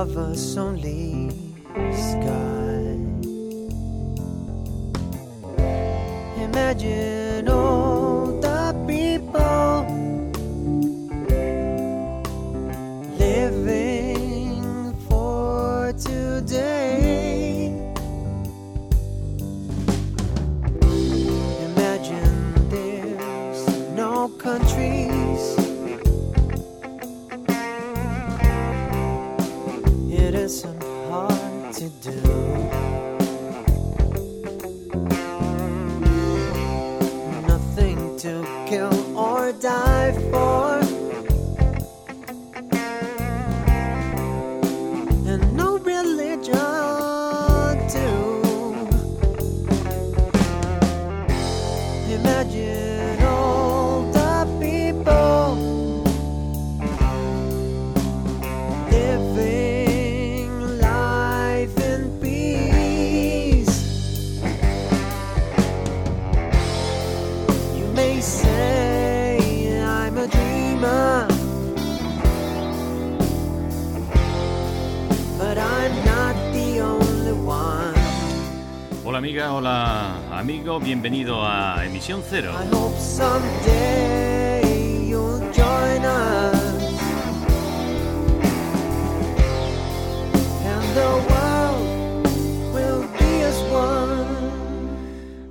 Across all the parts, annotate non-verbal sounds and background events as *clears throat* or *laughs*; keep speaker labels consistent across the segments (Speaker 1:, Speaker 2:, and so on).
Speaker 1: Above us only sky. Imagine
Speaker 2: amiga, hola amigo, bienvenido a Emisión Cero.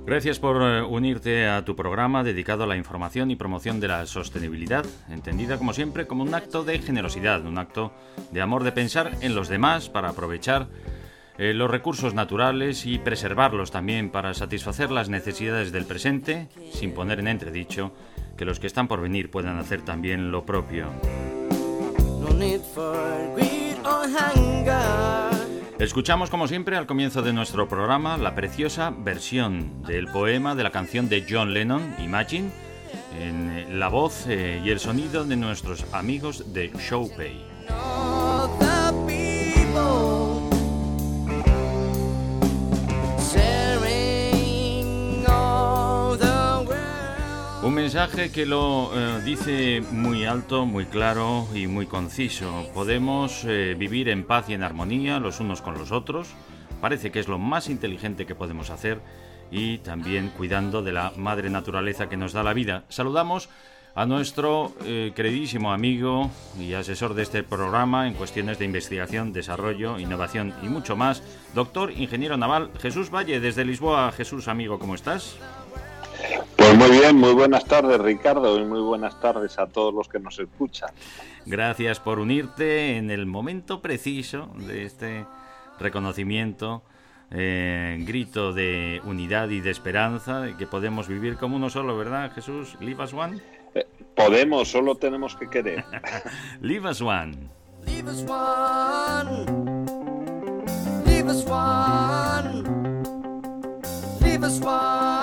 Speaker 2: Gracias por eh, unirte a tu programa dedicado a la información y promoción de la sostenibilidad, entendida como siempre como un acto de generosidad, un acto de amor de pensar en los demás para aprovechar eh, los recursos naturales y preservarlos también para satisfacer las necesidades del presente, sin poner en entredicho que los que están por venir puedan hacer también lo propio. Escuchamos como siempre al comienzo de nuestro programa la preciosa versión del poema de la canción de John Lennon, Imagine, en eh, la voz eh, y el sonido de nuestros amigos de Showpay. Un mensaje que lo eh, dice muy alto, muy claro y muy conciso. Podemos eh, vivir en paz y en armonía los unos con los otros. Parece que es lo más inteligente que podemos hacer y también cuidando de la madre naturaleza que nos da la vida. Saludamos a nuestro eh, queridísimo amigo y asesor de este programa en cuestiones de investigación, desarrollo, innovación y mucho más, doctor ingeniero naval Jesús Valle desde Lisboa. Jesús, amigo, ¿cómo estás?
Speaker 3: Pues muy bien, muy buenas tardes Ricardo y muy buenas tardes a todos los que nos escuchan.
Speaker 2: Gracias por unirte en el momento preciso de este reconocimiento, eh, grito de unidad y de esperanza, de que podemos vivir como uno solo, ¿verdad, Jesús? Leave us one.
Speaker 3: Eh, Podemos, solo tenemos que querer.
Speaker 2: Leave us one.
Speaker 1: Leave us one. Leave us one. Leave us one.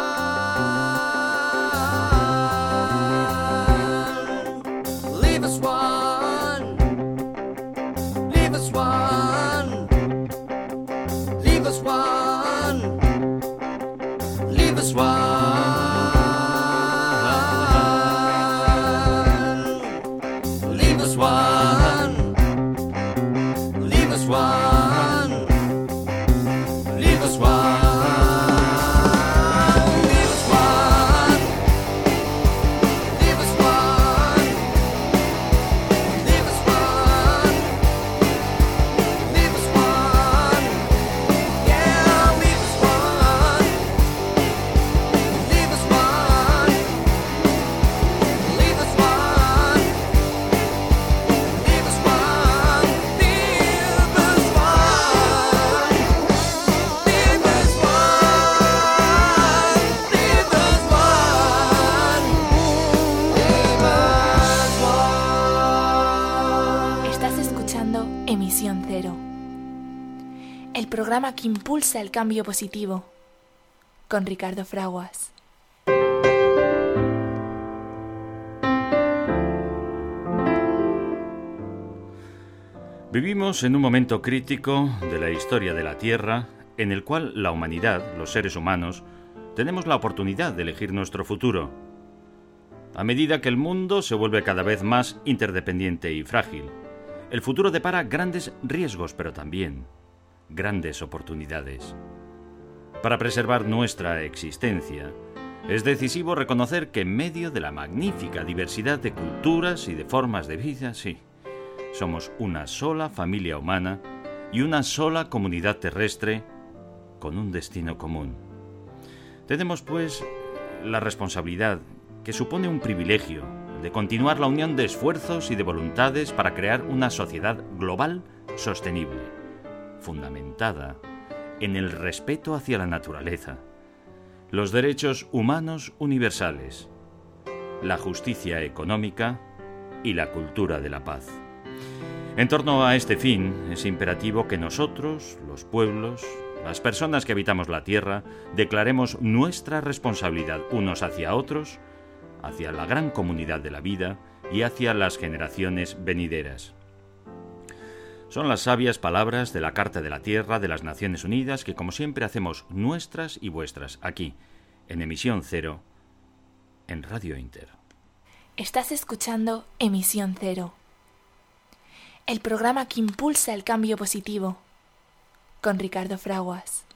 Speaker 4: Que impulsa el cambio positivo. Con Ricardo Fraguas.
Speaker 2: Vivimos en un momento crítico de la historia de la Tierra en el cual la humanidad, los seres humanos, tenemos la oportunidad de elegir nuestro futuro. A medida que el mundo se vuelve cada vez más interdependiente y frágil, el futuro depara grandes riesgos, pero también grandes oportunidades. Para preservar nuestra existencia, es decisivo reconocer que en medio de la magnífica diversidad de culturas y de formas de vida, sí, somos una sola familia humana y una sola comunidad terrestre con un destino común. Tenemos, pues, la responsabilidad, que supone un privilegio, de continuar la unión de esfuerzos y de voluntades para crear una sociedad global sostenible, fundamentada en el respeto hacia la naturaleza, los derechos humanos universales, la justicia económica y la cultura de la paz. En torno a este fin, es imperativo que nosotros, los pueblos, las personas que habitamos la Tierra, declaremos nuestra responsabilidad unos hacia otros, hacia la gran comunidad de la vida y hacia las generaciones venideras. Son las sabias palabras de la Carta de la Tierra de las Naciones Unidas que como siempre hacemos nuestras y vuestras aquí, en emisión cero, en Radio Inter.
Speaker 4: Estás escuchando Emisión Cero. El programa que impulsa el cambio positivo. Con Ricardo Fraguas.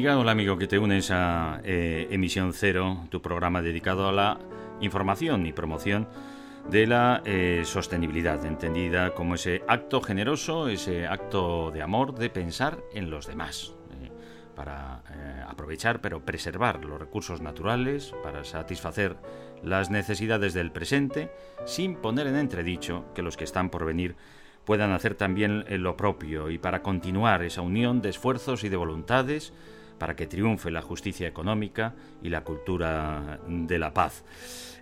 Speaker 2: Amiga, hola amigo que te unes a eh, Emisión Cero, tu programa dedicado a la información y promoción de la eh, sostenibilidad, entendida como ese acto generoso, ese acto de amor, de pensar en los demás, eh, para aprovechar pero preservar los recursos naturales, para satisfacer las necesidades del presente, sin poner en entredicho que los que están por venir puedan hacer también lo propio y para continuar esa unión de esfuerzos y de voluntades para que triunfe la justicia económica y la cultura de la paz.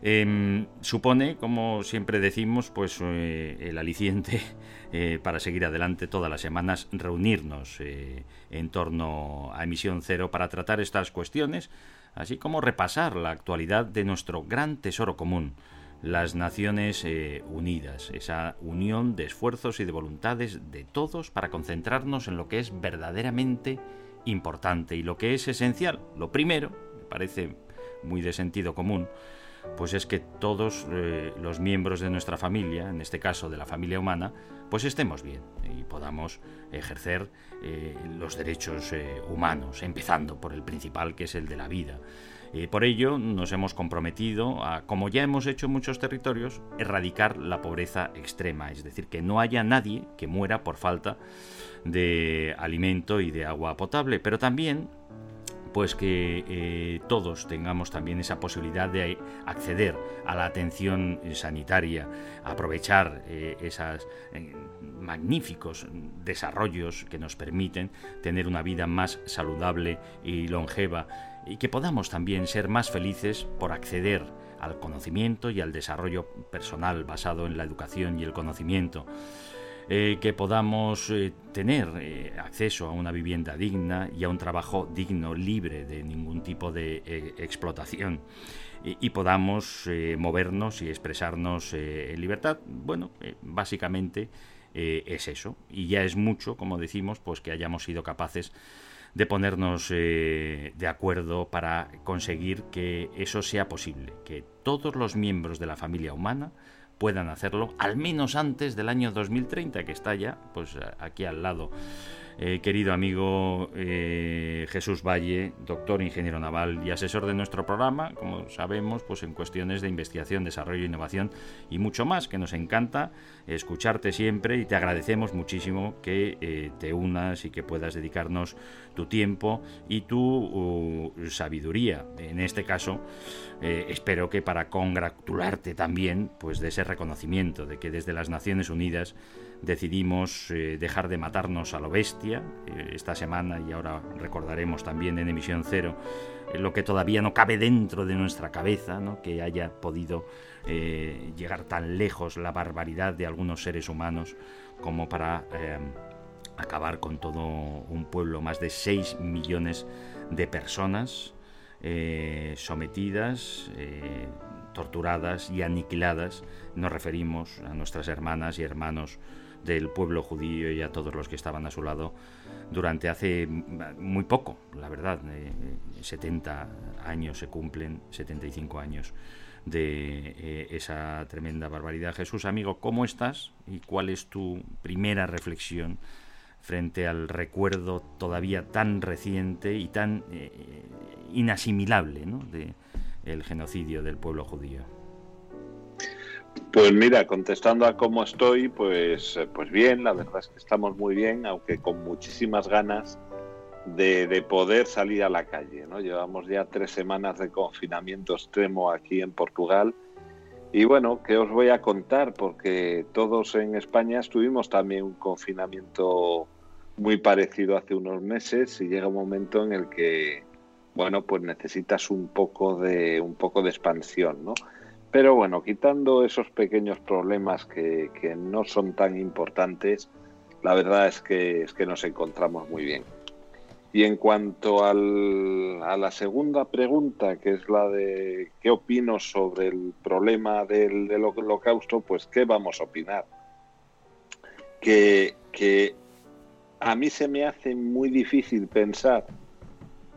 Speaker 2: Em, supone, como siempre decimos, pues eh, el aliciente *laughs* eh, para seguir adelante todas las semanas, reunirnos eh, en torno a Emisión Cero para tratar estas cuestiones, así como repasar la actualidad de nuestro gran tesoro común, las Naciones Unidas, esa unión de esfuerzos y de voluntades de todos para concentrarnos en lo que es verdaderamente importante y lo que es esencial. Lo primero, me parece muy de sentido común, pues es que todos eh, los miembros de nuestra familia, en este caso de la familia humana, pues estemos bien y podamos ejercer eh, los derechos eh, humanos, empezando por el principal que es el de la vida. Por ello nos hemos comprometido a, como ya hemos hecho en muchos territorios, erradicar la pobreza extrema, es decir, que no haya nadie que muera por falta de alimento y de agua potable, pero también pues que eh, todos tengamos también esa posibilidad de acceder a la atención sanitaria, aprovechar eh, esos magníficos desarrollos que nos permiten tener una vida más saludable y longeva y que podamos también ser más felices por acceder al conocimiento y al desarrollo personal basado en la educación y el conocimiento eh, que podamos eh, tener eh, acceso a una vivienda digna y a un trabajo digno, libre de ningún tipo de explotación. Y, podamos eh, movernos y expresarnos en libertad. Bueno, básicamente es eso. Y ya es mucho, como decimos, pues que hayamos sido capaces de ponernos de acuerdo para conseguir que eso sea posible, que todos los miembros de la familia humana puedan hacerlo al menos antes del año 2030 que está ya pues aquí al lado eh, querido amigo eh, Jesús Valle, doctor ingeniero naval y asesor de nuestro programa, como sabemos, pues en cuestiones de investigación, desarrollo, innovación y mucho más, que nos encanta escucharte siempre y te agradecemos muchísimo que eh, te unas y que puedas dedicarnos tu tiempo y tu uh, sabiduría. En este caso, espero que para congratularte también pues de ese reconocimiento de que desde las Naciones Unidas decidimos eh, dejar de matarnos a lo bestia eh, esta semana y ahora recordaremos también en emisión cero eh, lo que todavía no cabe dentro de nuestra cabeza, ¿no? que haya podido llegar tan lejos la barbaridad de algunos seres humanos como para acabar con todo un pueblo, más de 6 millones de personas sometidas, torturadas y aniquiladas. Nos referimos a nuestras hermanas y hermanos del pueblo judío y a todos los que estaban a su lado durante hace muy poco, la verdad, eh, 70 años se cumplen, 75 años de eh, esa tremenda barbaridad. Jesús, amigo, ¿cómo estás y cuál es tu primera reflexión frente al recuerdo todavía tan reciente y tan eh, inasimilable de el genocidio del pueblo judío?
Speaker 3: Pues mira, contestando a cómo estoy, pues, eh, pues bien, la verdad es que estamos muy bien, aunque con muchísimas ganas de, de poder salir a la calle. ¿no? Llevamos ya tres semanas de confinamiento extremo aquí en Portugal. Y bueno, ¿qué os voy a contar? Porque todos en España estuvimos también un confinamiento muy parecido hace unos meses y llega un momento en el que, bueno, pues necesitas un poco de, un poco de expansión, ¿no? Pero bueno, quitando esos pequeños problemas que, que no son tan importantes, la verdad es que, es que nos encontramos muy bien. Y en cuanto al, a la segunda pregunta, que es la de qué opino sobre el problema del, del holocausto, pues qué vamos a opinar. Que, que a mí se me hace muy difícil pensar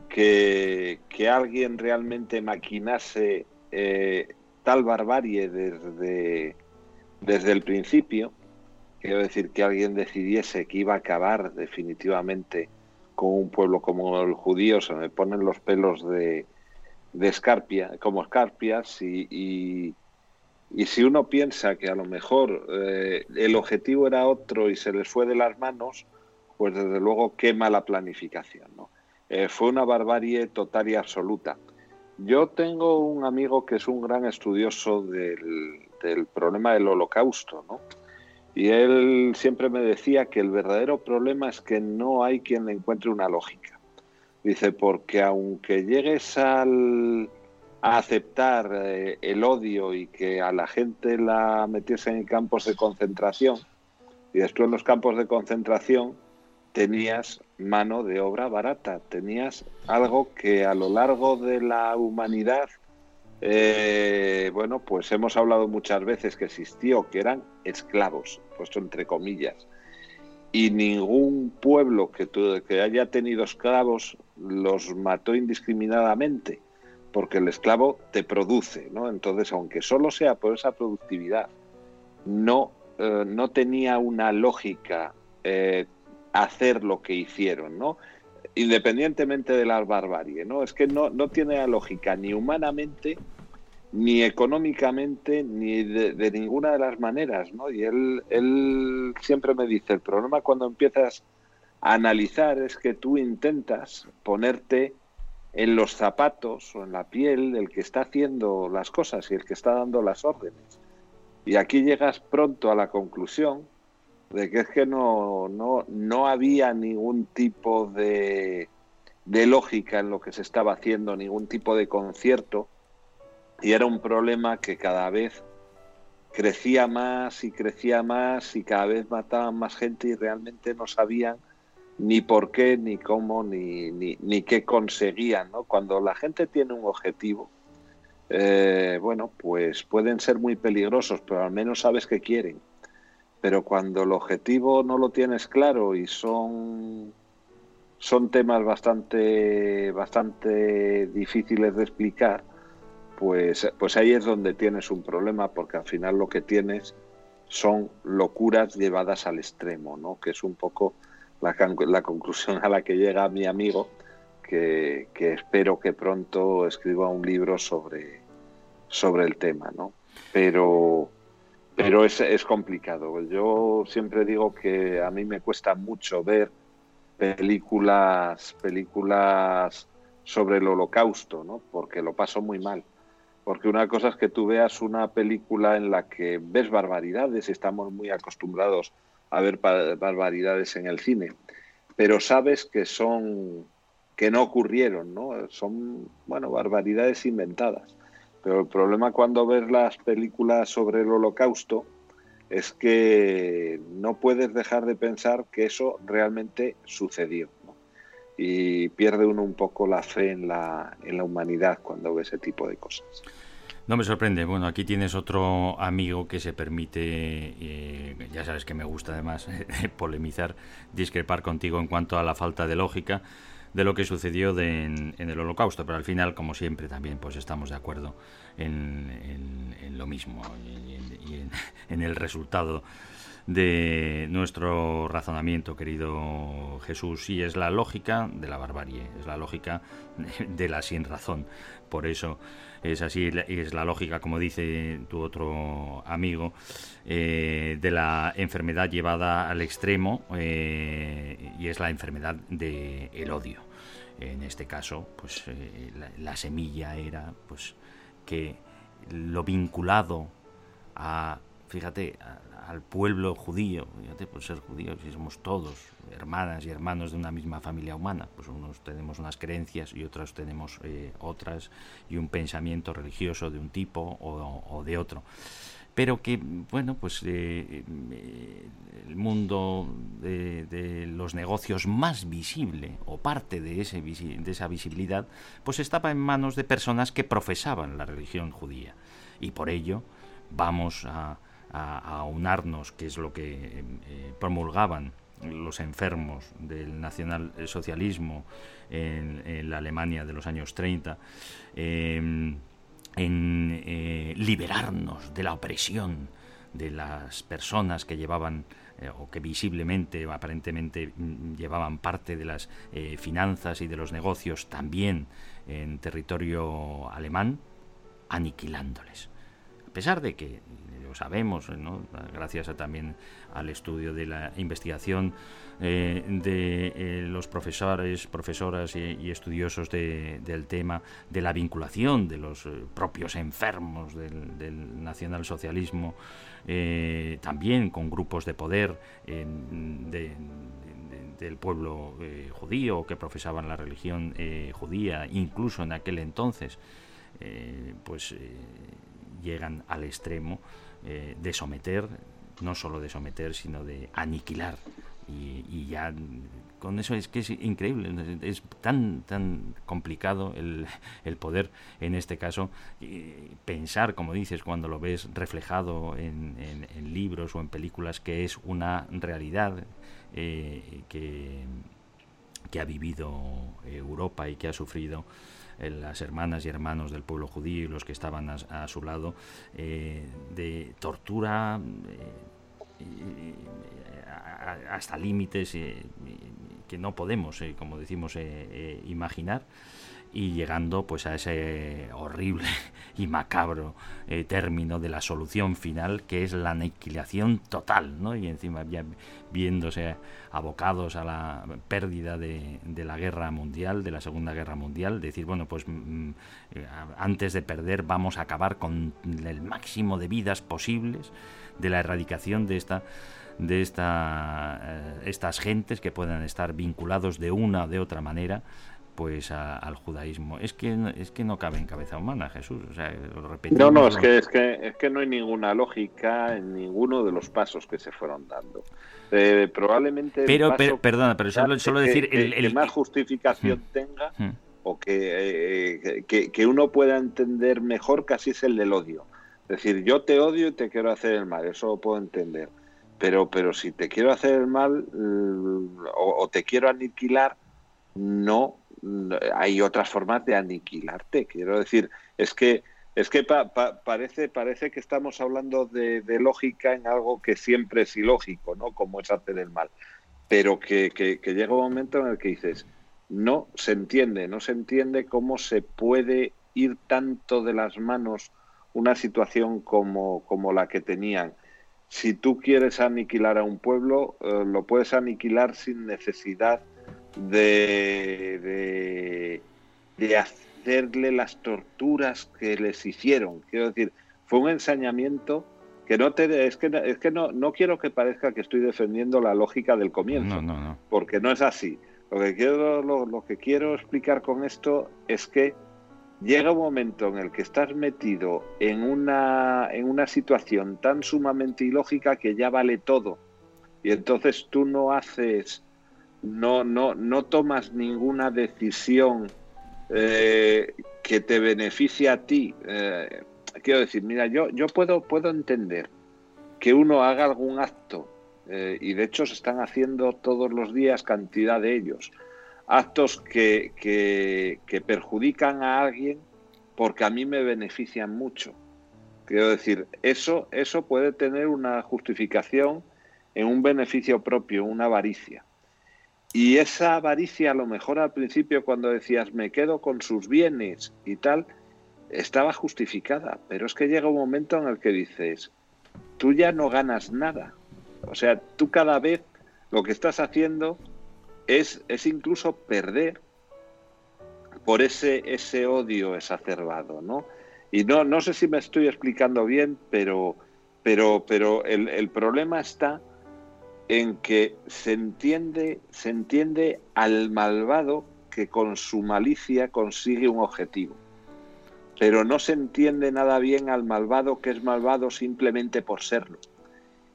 Speaker 3: que, que alguien realmente maquinase eh, barbarie desde, desde el principio. Quiero decir, que alguien decidiese que iba a acabar definitivamente con un pueblo como el judío, se me ponen los pelos de, de escarpia, como escarpias, y, y, si uno piensa que a lo mejor eh, el objetivo era otro y se les fue de las manos, pues desde luego quema la planificación. ¿no? Eh, fue una barbarie total y absoluta. Yo tengo un amigo que es un gran estudioso del, problema del holocausto, ¿no? Y él siempre me decía que el verdadero problema es que no hay quien le encuentre una lógica. Dice, porque aunque llegues al, a aceptar eh, el odio y que a la gente la metiese en campos de concentración, y después en los campos de concentración tenías mano de obra barata, tenías algo que a lo largo de la humanidad eh, bueno, pues hemos hablado muchas veces que existió, que eran esclavos, puesto entre comillas. Y ningún pueblo que, tu, que haya tenido esclavos los mató indiscriminadamente, porque el esclavo te produce, ¿no? Entonces, aunque solo sea por esa productividad, no, eh, no tenía una lógica eh, hacer lo que hicieron, ¿no? independientemente de la barbarie, ¿no? Es que no, no tiene lógica ni humanamente, ni económicamente, ni de, de, ninguna de las maneras, ¿no? Y él, él siempre me dice, el problema cuando empiezas a analizar es que tú intentas ponerte en los zapatos o en la piel del que está haciendo las cosas y el que está dando las órdenes. Y aquí llegas pronto a la conclusión de que es que no, no, no había ningún tipo de, de lógica en lo que se estaba haciendo, ningún tipo de concierto, y era un problema que cada vez crecía más y crecía más y cada vez mataban más gente y realmente no sabían ni por qué, ni cómo, ni, ni, ni qué conseguían. ¿no? Cuando la gente tiene un objetivo, eh, bueno, pues pueden ser muy peligrosos, pero al menos sabes qué quieren pero cuando el objetivo no lo tienes claro y son son temas bastante bastante difíciles de explicar pues pues ahí es donde tienes un problema porque al final lo que tienes son locuras llevadas al extremo no que es un poco la, la conclusión a la que llega mi amigo, que, que espero que pronto escriba un libro sobre, sobre el tema, ¿no? Pero, pero es, es complicado. Yo siempre digo que a mí me cuesta mucho ver películas, películas sobre el holocausto, ¿no? Porque lo paso muy mal. Porque una cosa es que tú veas una película en la que ves barbaridades, estamos muy acostumbrados a ver barbaridades en el cine, pero sabes que son que no ocurrieron, ¿no? Son, bueno, barbaridades inventadas. Pero el problema cuando ves las películas sobre el holocausto es que no puedes dejar de pensar que eso realmente sucedió. Y pierde uno un poco la fe en la, en la humanidad cuando ve ese tipo de cosas.
Speaker 2: No me sorprende. Bueno, aquí tienes otro amigo que se permite, eh, ya sabes que me gusta además *laughs* polemizar, discrepar contigo en cuanto a la falta de lógica de lo que sucedió de- en, el holocausto, pero al final, como siempre, también pues estamos de acuerdo en, en- lo mismo y, en, y *laughs* en el resultado de nuestro razonamiento, querido Jesús, y es la lógica de la barbarie, es la lógica de la sin razón. Por eso es así, es la lógica, como dice tu otro amigo, eh, de la enfermedad llevada al extremo, eh, y es la enfermedad del odio. En este caso, pues eh, la, la semilla era pues que lo vinculado a, fíjate, a- al pueblo judío, fíjate, por ser judíos, y somos todos hermanas y hermanos de una misma familia humana, pues unos tenemos unas creencias y otros tenemos eh, otras, y un pensamiento religioso de un tipo o, de otro. Pero que, bueno, pues eh, eh, el mundo de, de los negocios más visible, o parte de, ese, de esa visibilidad, pues estaba en manos de personas que profesaban la religión judía. Y por ello vamos a, a, unarnos, que es lo que eh, eh, promulgaban los enfermos del nacionalsocialismo en, en la Alemania de los años 30, eh, en eh, liberarnos de la opresión de las personas que llevaban o que visiblemente aparentemente mm, llevaban parte de las finanzas y de los negocios también en territorio alemán, aniquilándoles. A pesar de que lo sabemos, ¿no? gracias también al estudio de la investigación eh, de eh, los profesores, profesoras y, y estudiosos de- del tema, de la vinculación de los eh, propios enfermos del, del nacionalsocialismo, también con grupos de poder de- de- del pueblo judío que profesaban la religión judía, incluso en aquel entonces, pues llegan al extremo eh, de someter, no solo de someter, sino de aniquilar. Y, ya con eso es que es increíble, es tan, tan complicado el, el poder, en este caso, pensar, como dices, cuando lo ves reflejado en, en- libros o en películas, que es una realidad eh, que, que ha vivido Europa y que ha sufrido las hermanas y hermanos del pueblo judío y los que estaban a, su lado, eh, de tortura eh, hasta límites eh, que no podemos, como decimos, imaginar y llegando pues a ese horrible *laughs* y macabro eh, término de la solución final que es la aniquilación total ¿no? y encima ya viéndose abocados a la pérdida de, de la guerra mundial de la segunda guerra mundial decir bueno pues mm, eh, antes de perder vamos a acabar con el máximo de vidas posibles de la erradicación de esta de esta, eh, estas gentes que puedan estar vinculados de una o de otra manera pues a- al judaísmo. Es que no- es que no cabe en cabeza humana, Jesús. O sea, lo repetimos,
Speaker 3: No, no, es que, es, que, es que no hay ninguna lógica en ninguno de los pasos que se fueron dando. Eh, probablemente.
Speaker 2: Pero, pero perdona, pero solo, solo
Speaker 3: que-
Speaker 2: decir el,
Speaker 3: que más justificación tenga o que, eh, que, que uno pueda entender mejor casi es el del odio. Es decir, yo te odio y te quiero hacer el mal, eso lo puedo entender. Pero, pero si te quiero hacer el mal mm, o, o te quiero aniquilar, no, hay otras formas de aniquilarte. Quiero decir, es que es que pa- pa- parece parece que estamos hablando de, lógica en algo que siempre es ilógico, ¿no? Como es hacer el mal. pero que, que- que llega un momento en el que dices, no se entiende, no se entiende cómo se puede ir tanto de las manos una situación como, como la que tenían. Si tú quieres aniquilar a un pueblo, eh, lo puedes aniquilar sin necesidad de, de, de hacerle las torturas que les hicieron. Quiero decir, fue un ensañamiento que no te es que, es que no, no quiero que parezca que estoy defendiendo la lógica del comienzo
Speaker 2: No, no, no.
Speaker 3: porque no es así. Lo que quiero, lo, lo que quiero explicar con esto es que llega un momento en el que estás metido en una, en una situación tan sumamente ilógica que ya vale todo. Y entonces tú no haces, no, no, no tomas ninguna decisión eh, que te beneficie a ti. Eh, quiero decir, mira, yo, yo puedo, puedo entender que uno haga algún acto eh, y de hecho se están haciendo todos los días cantidad de ellos. Actos que, que, que perjudican a alguien porque a mí me benefician mucho. Quiero decir, eso, eso puede tener una justificación en un beneficio propio, una avaricia. Y esa avaricia, a lo mejor al principio cuando decías me quedo con sus bienes y tal, estaba justificada. Pero es que llega un momento en el que dices, tú ya no ganas nada. O sea, tú cada vez lo que estás haciendo es, es incluso perder por ese, ese odio exacerbado, ¿no? Y no, no sé si me estoy explicando bien, pero, pero, pero el, el problema está en que se entiende, se entiende al malvado que con su malicia consigue un objetivo. Pero no se entiende nada bien al malvado que es malvado simplemente por serlo.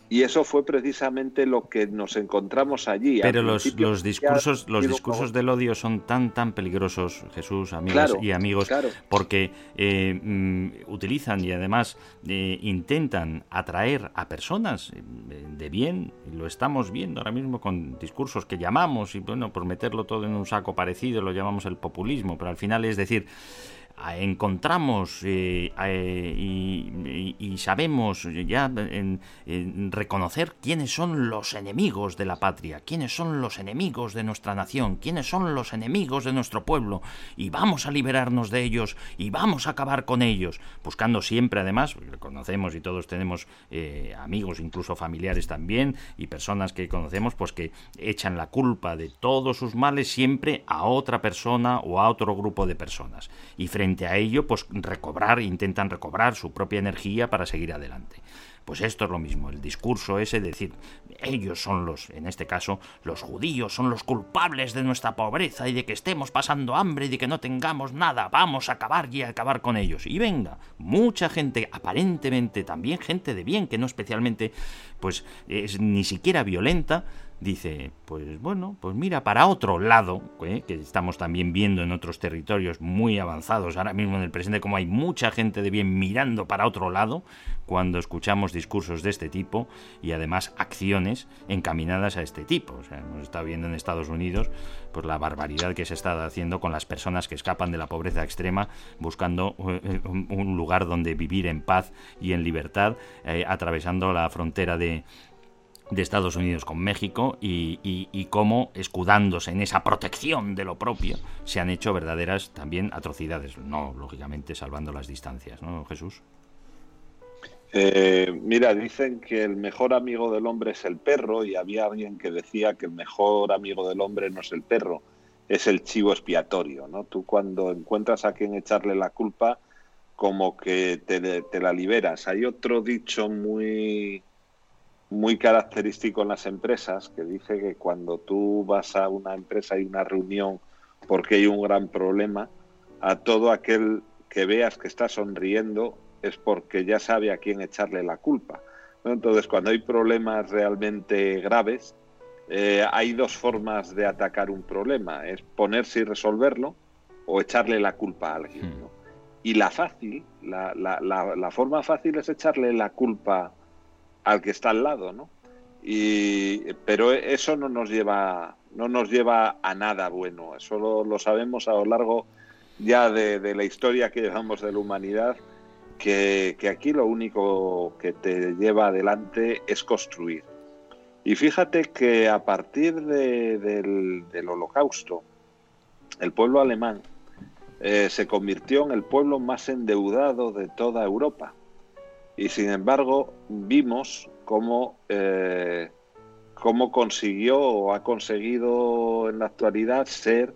Speaker 3: Y eso fue precisamente lo que nos encontramos allí. Al
Speaker 2: Pero los, los discursos, los discursos del odio son tan tan peligrosos, Jesús, amigos
Speaker 3: Claro,
Speaker 2: y amigos,
Speaker 3: claro.
Speaker 2: porque eh, mm, utilizan y además eh, intentan atraer a personas eh, de bien, lo estamos viendo ahora mismo con discursos que llamamos, y bueno, por meterlo todo en un saco parecido, lo llamamos el populismo, pero al final es decir, encontramos eh, eh, y, sabemos ya en, en reconocer quiénes son los enemigos de la patria, quiénes son los enemigos de nuestra nación, quiénes son los enemigos de nuestro pueblo, y vamos a liberarnos de ellos y vamos a acabar con ellos, buscando siempre además, conocemos y todos tenemos eh, amigos, incluso familiares también, y personas que conocemos, pues que echan la culpa de todos sus males siempre a otra persona o a otro grupo de personas. Y frente a ello, pues recobrar, intentan recobrar su propia energía para seguir adelante. Pues esto es lo mismo, el discurso ese de decir, ellos son los, en este caso, los judíos son los culpables de nuestra pobreza y de que estemos pasando hambre y de que no tengamos nada, vamos a acabar y a acabar con ellos. Y venga, mucha gente, aparentemente también gente de bien, que no especialmente, pues, es ni siquiera violenta, dice, pues bueno, pues mira para otro lado, ¿eh? que estamos también viendo en otros territorios muy avanzados ahora mismo en el presente, como hay mucha gente de bien mirando para otro lado cuando escuchamos discursos de este tipo y además acciones encaminadas a este tipo. O sea, hemos estado viendo en Estados Unidos pues la barbaridad que se está haciendo con las personas que escapan de la pobreza extrema buscando eh, un lugar donde vivir en paz y en libertad, eh, atravesando la frontera de, de Estados Unidos con México y, cómo, escudándose en esa protección de lo propio, se han hecho verdaderas también atrocidades. No, lógicamente, salvando las distancias, ¿no, Jesús?
Speaker 3: Eh, mira, dicen que el mejor amigo del hombre es el perro y había alguien que decía que el mejor amigo del hombre no es el perro, es el chivo expiatorio, ¿no? Tú cuando encuentras a quien echarle la culpa, como que te la liberas. Hay otro dicho muy, muy característico en las empresas que dice que cuando tú vas a una empresa y una reunión porque hay un gran problema, a todo aquel que veas que está sonriendo es porque ya sabe a quién echarle la culpa. ¿no? Entonces, cuando hay problemas realmente graves, eh, hay dos formas de atacar un problema, es ponerse y resolverlo o echarle la culpa a alguien.
Speaker 2: Hmm.
Speaker 3: ¿no? Y la fácil, la, la, la, la forma fácil es echarle la culpa al que está al lado, ¿no? Y, pero eso no nos lleva, no nos lleva a nada bueno. Eso lo, lo sabemos a lo largo ya de, de, la historia que llevamos de la humanidad, que, que aquí lo único que te lleva adelante es construir. Y fíjate que a partir de- del, del holocausto, el pueblo alemán eh, se convirtió en el pueblo más endeudado de toda Europa. Y sin embargo, vimos cómo, eh, cómo consiguió o ha conseguido en la actualidad ser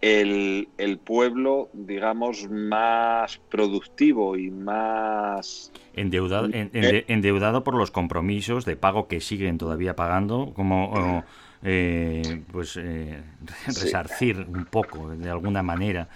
Speaker 3: el, el pueblo, digamos, más productivo y más...
Speaker 2: Endeudado, en-
Speaker 3: Eh.
Speaker 2: ende- endeudado por los compromisos de pago que siguen todavía pagando, como o, eh, pues eh,
Speaker 3: Sí.
Speaker 2: resarcir un poco, de alguna manera,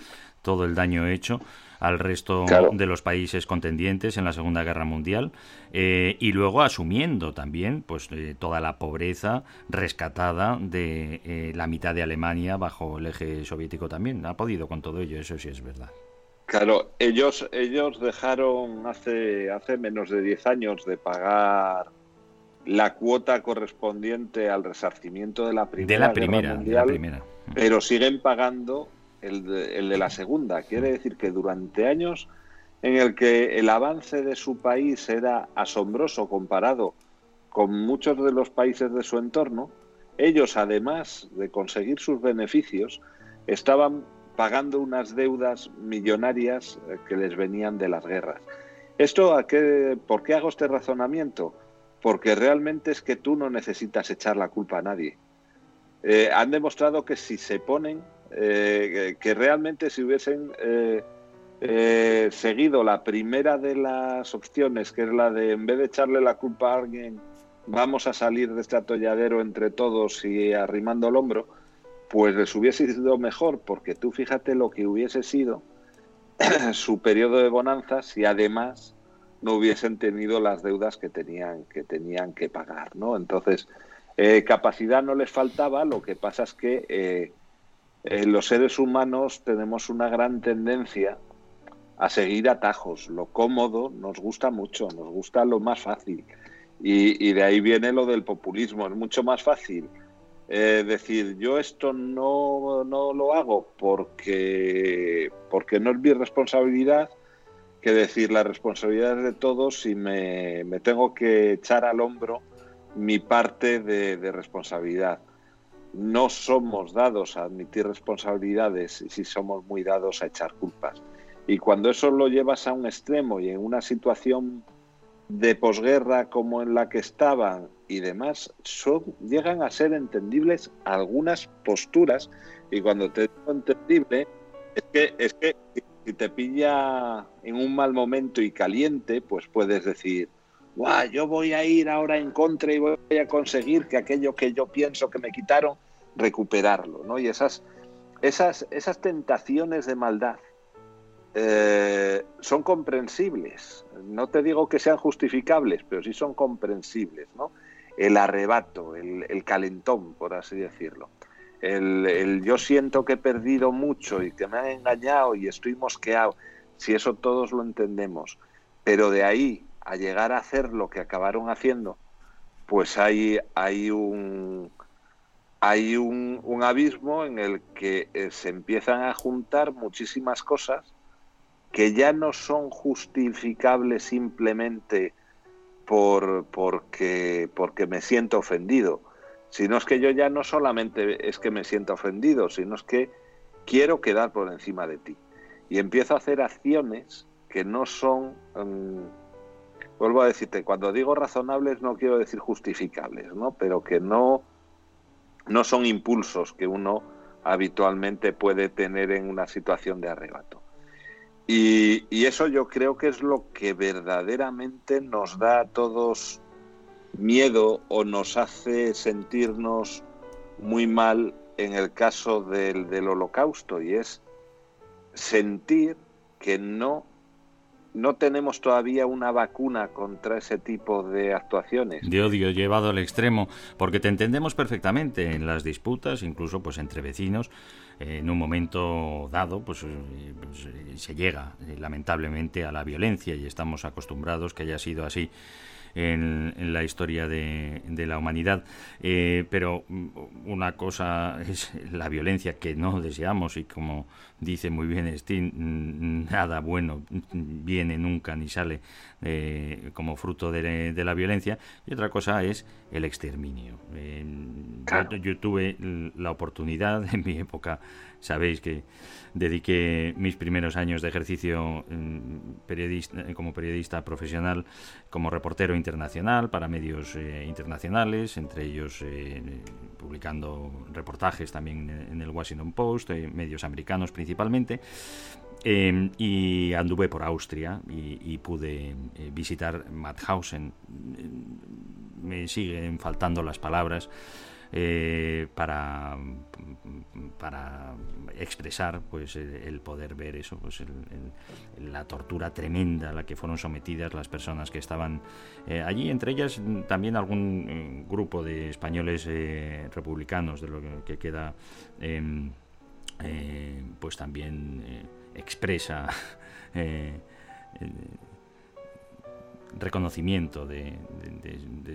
Speaker 2: todo el daño hecho al resto
Speaker 3: Claro.
Speaker 2: de los países contendientes en la Segunda Guerra Mundial eh, y luego asumiendo también pues eh, toda la pobreza rescatada de eh, la mitad de Alemania bajo el eje soviético también. Ha podido con todo ello, eso sí es verdad.
Speaker 3: Claro, ellos, ellos dejaron hace, hace menos de 10 años de pagar la cuota correspondiente al resarcimiento de la Primera,
Speaker 2: De la
Speaker 3: Guerra
Speaker 2: primera, de la primera.
Speaker 3: pero siguen pagando el de, el de la Segunda. Quiere decir que durante años en el que el avance de su país era asombroso comparado con muchos de los países de su entorno, ellos, además de conseguir sus beneficios, estaban pagando unas deudas millonarias eh, que les venían de las guerras. ¿Esto a qué, por qué hago este razonamiento? Porque realmente es que tú no necesitas echar la culpa a nadie. Eh, han demostrado que si se ponen, eh, que realmente si hubiesen eh, eh, seguido la primera de las opciones, que es la de en vez de echarle la culpa a alguien, vamos a salir de este atolladero entre todos y arrimando el hombro, pues les hubiese sido mejor, porque tú fíjate lo que hubiese sido *clears throat* su periodo de bonanzas y además no hubiesen tenido las deudas que tenían que tenían que pagar, ¿no? Entonces capacidad no les faltaba, lo que pasa es que eh, los seres humanos tenemos una gran tendencia a seguir atajos. Lo cómodo nos gusta mucho, nos gusta lo más fácil. Y, de ahí viene lo del populismo. Es mucho más fácil eh, decir yo esto no, no lo hago porque, porque no es mi responsabilidad que decir la responsabilidad es de todos y me, me tengo que echar al hombro mi parte de responsabilidad. No somos dados a admitir responsabilidades y sí somos muy dados a echar culpas. Y cuando eso lo llevas a un extremo y en una situación de posguerra como en la que estaban y demás, llegan a ser entendibles algunas posturas. Y cuando te digo entendible, es que, es que si te pilla en un mal momento y caliente, pues puedes decir, yo voy a ir ahora en contra y voy a conseguir que aquello que yo pienso que me quitaron, recuperarlo. ¿no? Y esas, esas, esas tentaciones de maldad eh, son comprensibles. No te digo que sean justificables, pero sí son comprensibles. ¿no? El arrebato, el, el calentón, por así decirlo. El, el, yo siento que he perdido mucho y que me han engañado y estoy mosqueado. Si eso todos lo entendemos. Pero de ahí a llegar a hacer lo que acabaron haciendo, pues hay, hay un hay un, abismo en el que eh, se empiezan a juntar muchísimas cosas que ya no son justificables simplemente por porque porque me siento ofendido, sino es que yo ya no solamente es que me siento ofendido, sino es que quiero quedar por encima de ti y empiezo a hacer acciones que no son um, vuelvo a decirte, cuando digo razonables no quiero decir justificables, ¿no? Pero que no, no son impulsos que uno habitualmente puede tener en una situación de arrebato. Y, eso yo creo que es lo que verdaderamente nos da a todos miedo o nos hace sentirnos muy mal en el caso del, del holocausto y es sentir que no no tenemos todavía una vacuna contra ese tipo de actuaciones.
Speaker 2: De odio llevado al extremo, porque te entendemos perfectamente en las disputas, incluso pues entre vecinos, eh, en un momento dado pues, eh, pues eh, se llega lamentablemente a la violencia y estamos acostumbrados que haya sido así. En, la historia de, la humanidad. Eh, pero mm, una cosa es la violencia que no deseamos y como dice muy bien Steen, mm, nada bueno viene nunca ni sale eh, como fruto de, de la violencia. Y otra cosa es el exterminio. Eh,
Speaker 3: Claro.
Speaker 2: yo, yo tuve la oportunidad *laughs* en mi época, sabéis que dediqué mis primeros años de ejercicio mm, periodista, como periodista profesional, como reportero internacional para medios eh, internacionales, entre ellos publicando reportajes también en el Washington Post, medios americanos principalmente. Eh, y anduve por Austria y, pude eh, visitar Mauthausen. Me siguen faltando las palabras eh, para, para expresar pues el, poder ver eso, pues la tortura tremenda a la que fueron sometidas las personas que estaban eh, allí, entre ellas también algún grupo de españoles republicanos, de lo que, que queda. em, pues también expresa *laughs* eh, reconocimiento de,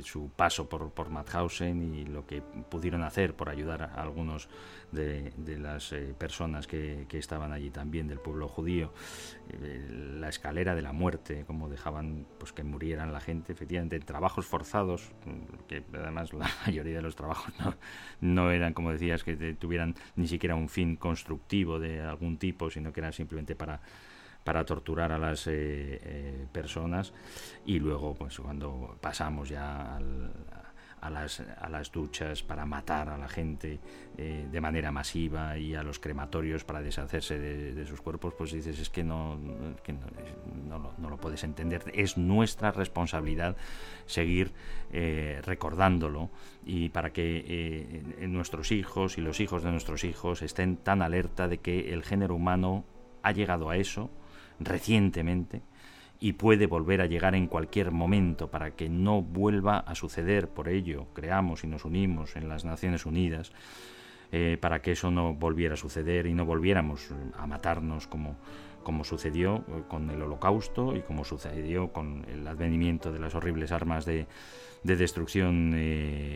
Speaker 2: su paso por, por Mauthausen y lo que pudieron hacer por ayudar a algunos de, las eh, personas que, estaban allí también del pueblo judío. Eh, la escalera de la muerte como dejaban pues que murieran la gente efectivamente en trabajos forzados mm, que además la *laughs* mayoría de los trabajos no, no eran como decías que tuvieran ni siquiera un fin constructivo de algún tipo sino que eran simplemente para para torturar a las eh, eh, personas y luego pues cuando pasamos ya al- a las, a las duchas para matar a la gente eh, de manera masiva y a los crematorios para deshacerse de, sus cuerpos, pues dices, es que no, que no, no lo, puedes entender. Es nuestra responsabilidad seguir eh, recordándolo y para que nuestros hijos y los hijos de nuestros hijos estén tan alerta de que el género humano ha llegado a eso recientemente y puede volver a llegar en cualquier momento para que no vuelva a suceder. Por ello, creamos y nos unimos en las Naciones Unidas eh, para que eso no volviera a suceder y no volviéramos eh, a matarnos como, como sucedió eh, con el holocausto y como sucedió con el advenimiento de las horribles armas de, de destrucción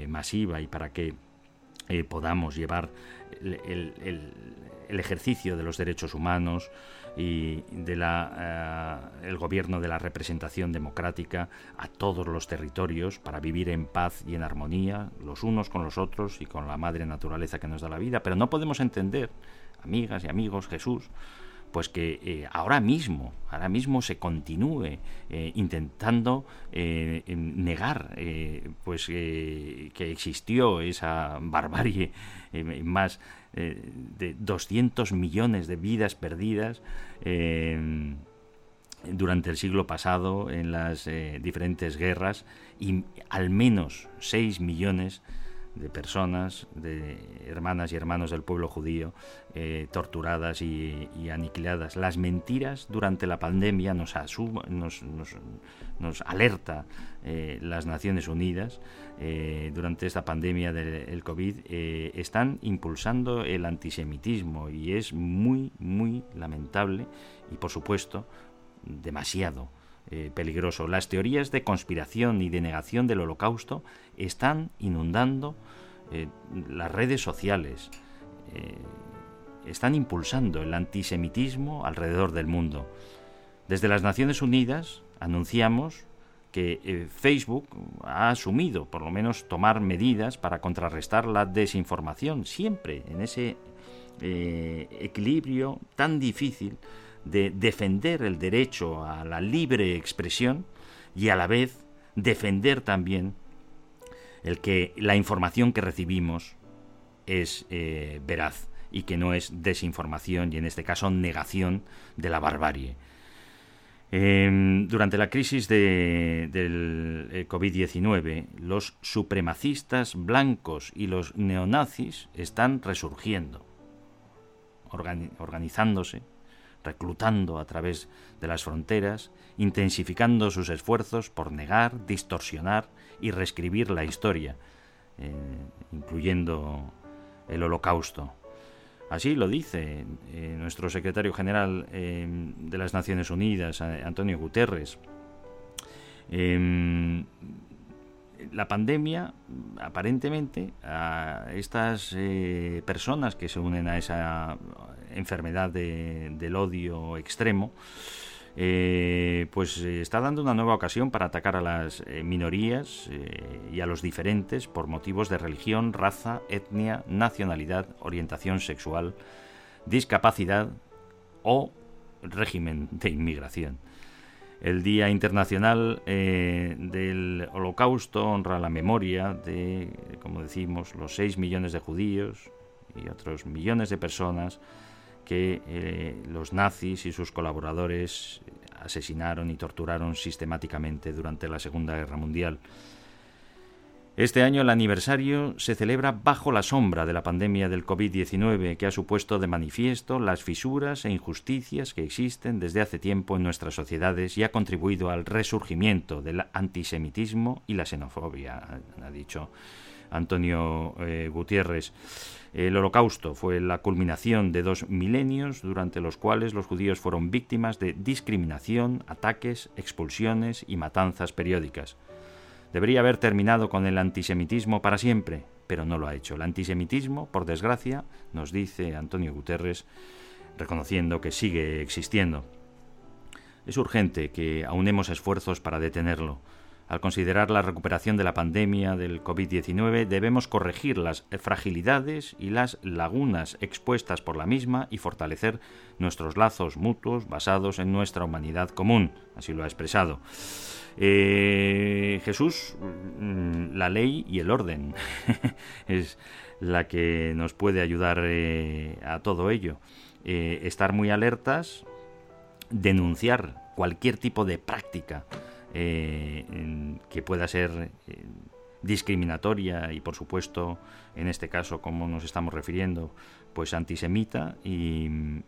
Speaker 2: masiva y para que eh, podamos llevar el, el- ejercicio de los derechos humanos y de la, eh, el gobierno de la representación democrática a todos los territorios para vivir en paz y en armonía los unos con los otros y con la madre naturaleza que nos da la vida. Pero no podemos entender, amigas y amigos, Jesús, pues que eh, ahora mismo, ahora mismo se continúe eh, intentando eh, em, negar pues que existió esa barbarie más de 200 millones de vidas perdidas eh, durante el siglo pasado en las diferentes guerras y al menos 6 millones personas, de hermanas y hermanos del pueblo judío, eh, torturadas y, aniquiladas. Las mentiras durante la pandemia nos, asuma- nos, nos, alerta eh, las Naciones Unidas eh, durante esta pandemia del COVID, están impulsando el antisemitismo y es muy, muy lamentable y por supuesto demasiado peligroso. Las teorías de conspiración y de negación del holocausto están inundando eh, las redes sociales, eh, están impulsando el antisemitismo alrededor del mundo. Desde las Naciones Unidas anunciamos que eh, Facebook ha asumido, por lo menos, tomar medidas para contrarrestar la desinformación, siempre en ese equilibrio tan difícil de defender el derecho a la libre expresión y a la vez defender también el que la información que recibimos es eh, veraz y que no es desinformación y en este caso negación de la barbarie. Eh, durante la crisis de- del eh, COVID-19, los supremacistas blancos y los neonazis están resurgiendo, organi- organizándose, reclutando a través de las fronteras, intensificando sus esfuerzos por negar, distorsionar y reescribir la historia, eh, incluyendo el holocausto. Así lo dice eh, nuestro secretario general eh, de las Naciones Unidas, Antonio Guterres. Em, la pandemia, aparentemente, a estas personas que se unen a esa enfermedad de- del odio extremo, eh, pues eh, está dando una nueva ocasión para atacar a las eh, minorías y a los diferentes por motivos de religión, raza, etnia, nacionalidad, orientación sexual, discapacidad o régimen de inmigración. El Día Internacional del Holocausto honra la memoria de, como decimos, los 6 millones de judíos y otros millones de personas que eh, los nazis y sus colaboradores asesinaron y torturaron sistemáticamente durante la Segunda Guerra Mundial. Este año el aniversario se celebra bajo la sombra de la pandemia del COVID-19 que ha supuesto de manifiesto las fisuras e injusticias que existen desde hace tiempo en nuestras sociedades y ha contribuido al resurgimiento del antisemitismo y la xenofobia, ha dicho Antonio eh, Gutiérrez. El holocausto fue la culminación de dos milenios durante los cuales los judíos fueron víctimas de discriminación, ataques, expulsiones y matanzas periódicas. Debería haber terminado con el antisemitismo para siempre, pero no lo ha hecho. El antisemitismo, por desgracia, nos dice Antonio Guterres, reconociendo que sigue existiendo. Es urgente que aunemos esfuerzos para detenerlo. Al considerar la recuperación de la pandemia del COVID-19, debemos corregir las fragilidades y las lagunas expuestas por la misma y fortalecer nuestros lazos mutuos basados en nuestra humanidad común. Así lo ha expresado. Eh, Jesús, mm, la ley y el orden *laughs* es la que nos puede ayudar eh, a todo ello. Eh, estar muy alertas, denunciar cualquier tipo de práctica eh, que pueda ser eh, discriminatoria y por supuesto en este caso como nos estamos refiriendo pues antisemita y,